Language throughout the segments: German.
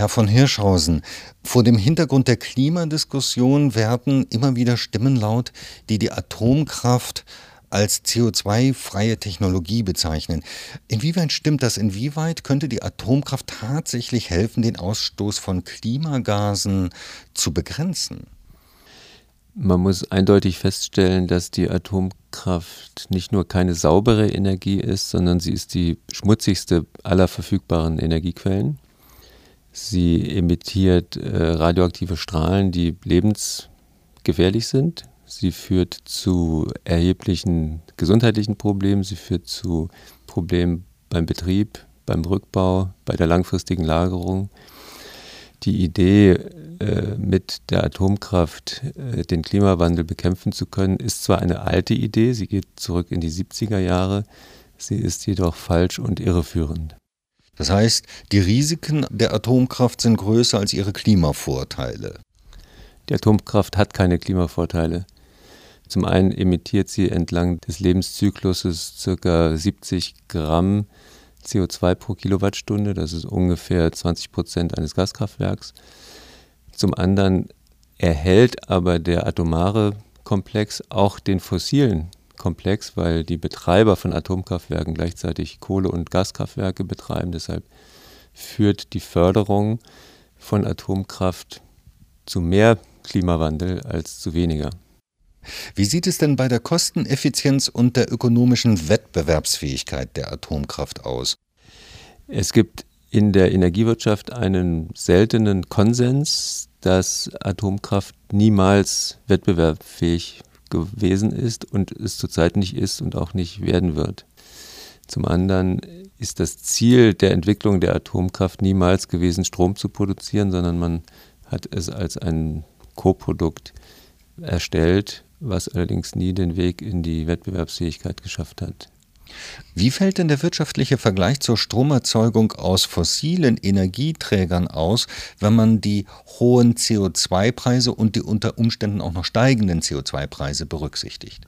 Herr von Hirschhausen, vor dem Hintergrund der Klimadiskussion werden immer wieder Stimmen laut, die die Atomkraft als CO2-freie Technologie bezeichnen. Inwieweit stimmt das? Inwieweit könnte die Atomkraft tatsächlich helfen, den Ausstoß von Klimagasen zu begrenzen? Man muss eindeutig feststellen, dass die Atomkraft nicht nur keine saubere Energie ist, sondern sie ist die schmutzigste aller verfügbaren Energiequellen. Sie emittiert äh, radioaktive Strahlen, die lebensgefährlich sind. Sie führt zu erheblichen gesundheitlichen Problemen. Sie führt zu Problemen beim Betrieb, beim Rückbau, bei der langfristigen Lagerung. Die Idee, äh, mit der Atomkraft äh, den Klimawandel bekämpfen zu können, ist zwar eine alte Idee, sie geht zurück in die 70er Jahre, sie ist jedoch falsch und irreführend. Das heißt, die Risiken der Atomkraft sind größer als ihre Klimavorteile. Die Atomkraft hat keine Klimavorteile. Zum einen emittiert sie entlang des Lebenszykluses ca. 70 Gramm CO2 pro Kilowattstunde. Das ist ungefähr 20 Prozent eines Gaskraftwerks. Zum anderen erhält aber der atomare Komplex auch den fossilen komplex, weil die Betreiber von Atomkraftwerken gleichzeitig Kohle- und Gaskraftwerke betreiben. Deshalb führt die Förderung von Atomkraft zu mehr Klimawandel als zu weniger. Wie sieht es denn bei der Kosteneffizienz und der ökonomischen Wettbewerbsfähigkeit der Atomkraft aus? Es gibt in der Energiewirtschaft einen seltenen Konsens, dass Atomkraft niemals wettbewerbsfähig gewesen ist und es zurzeit nicht ist und auch nicht werden wird. Zum anderen ist das Ziel der Entwicklung der Atomkraft niemals gewesen, Strom zu produzieren, sondern man hat es als ein Koprodukt erstellt, was allerdings nie den Weg in die Wettbewerbsfähigkeit geschafft hat. Wie fällt denn der wirtschaftliche Vergleich zur Stromerzeugung aus fossilen Energieträgern aus, wenn man die hohen CO2-Preise und die unter Umständen auch noch steigenden CO2-Preise berücksichtigt?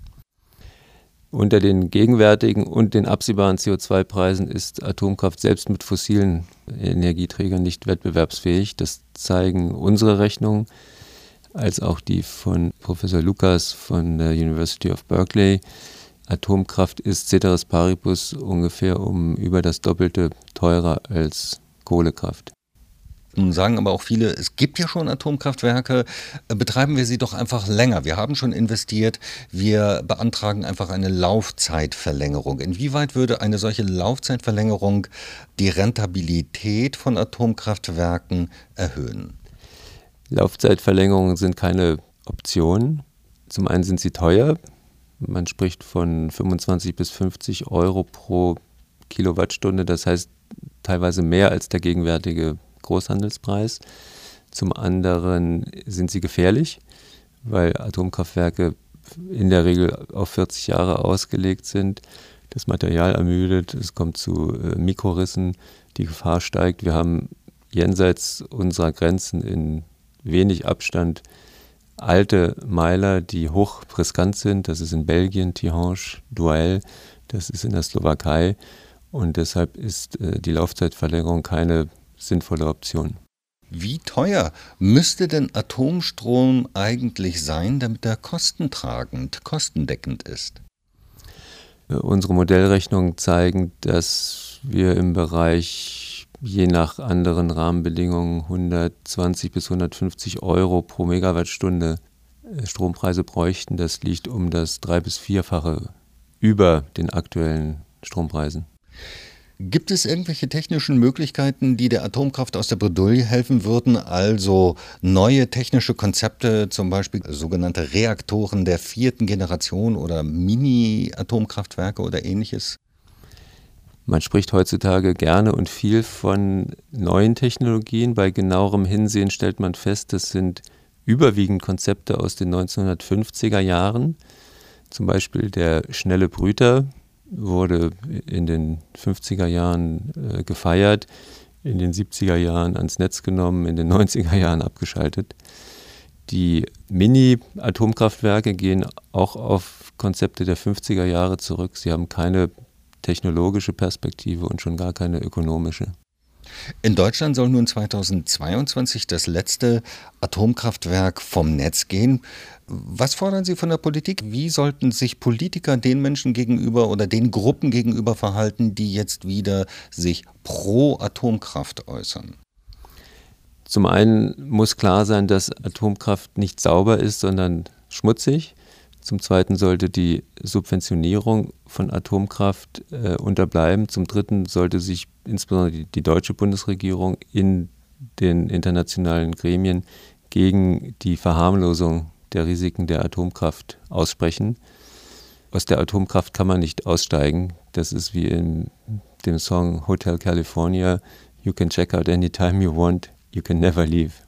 Unter den gegenwärtigen und den absehbaren CO2-Preisen ist Atomkraft selbst mit fossilen Energieträgern nicht wettbewerbsfähig. Das zeigen unsere Rechnungen, als auch die von Professor Lukas von der University of Berkeley. Atomkraft ist ceteris paribus ungefähr um über das Doppelte teurer als Kohlekraft. Nun sagen aber auch viele, es gibt ja schon Atomkraftwerke, betreiben wir sie doch einfach länger. Wir haben schon investiert, wir beantragen einfach eine Laufzeitverlängerung. Inwieweit würde eine solche Laufzeitverlängerung die Rentabilität von Atomkraftwerken erhöhen? Laufzeitverlängerungen sind keine Option. Zum einen sind sie teuer, man spricht von 25 bis 50 Euro pro Kilowattstunde, das heißt teilweise mehr als der gegenwärtige Großhandelspreis. Zum anderen sind sie gefährlich, weil Atomkraftwerke in der Regel auf 40 Jahre ausgelegt sind. Das Material ermüdet, es kommt zu äh, Mikrorissen, die Gefahr steigt. Wir haben jenseits unserer Grenzen in wenig Abstand alte Meiler, die hoch riskant sind. Das ist in Belgien, Tihange, Duell, das ist in der Slowakei. Und deshalb ist äh, die Laufzeitverlängerung keine sinnvolle Option. Wie teuer müsste denn Atomstrom eigentlich sein, damit er kostentragend, kostendeckend ist? Äh, unsere Modellrechnungen zeigen, dass wir im Bereich je nach anderen Rahmenbedingungen 120 bis 150 Euro pro Megawattstunde äh, Strompreise bräuchten. Das liegt um das drei- bis vierfache über den aktuellen Strompreisen. Gibt es irgendwelche technischen Möglichkeiten, die der Atomkraft aus der Bredouille helfen würden? Also neue technische Konzepte, zum Beispiel sogenannte Reaktoren der vierten Generation oder Mini-Atomkraftwerke oder ähnliches? Man spricht heutzutage gerne und viel von neuen Technologien. Bei genauerem Hinsehen stellt man fest, das sind überwiegend Konzepte aus den 1950er Jahren. Zum Beispiel der schnelle Brüter wurde in den 50er Jahren äh, gefeiert, in den 70er Jahren ans Netz genommen, in den 90er Jahren abgeschaltet. Die Mini-Atomkraftwerke gehen auch auf Konzepte der 50er Jahre zurück. Sie haben keine technologische Perspektive und schon gar keine ökonomische. In Deutschland soll nun 2022 das letzte Atomkraftwerk vom Netz gehen. Was fordern Sie von der Politik? Wie sollten sich Politiker den Menschen gegenüber oder den Gruppen gegenüber verhalten, die jetzt wieder sich pro Atomkraft äußern? Zum einen muss klar sein, dass Atomkraft nicht sauber ist, sondern schmutzig. Zum Zweiten sollte die Subventionierung von Atomkraft äh, unterbleiben. Zum Dritten sollte sich insbesondere die, die, deutsche Bundesregierung in den internationalen Gremien gegen die Verharmlosung der Risiken der Atomkraft aussprechen. Aus der Atomkraft kann man nicht aussteigen. Das ist wie in dem Song Hotel California. You can check out anytime you want, you can never leave.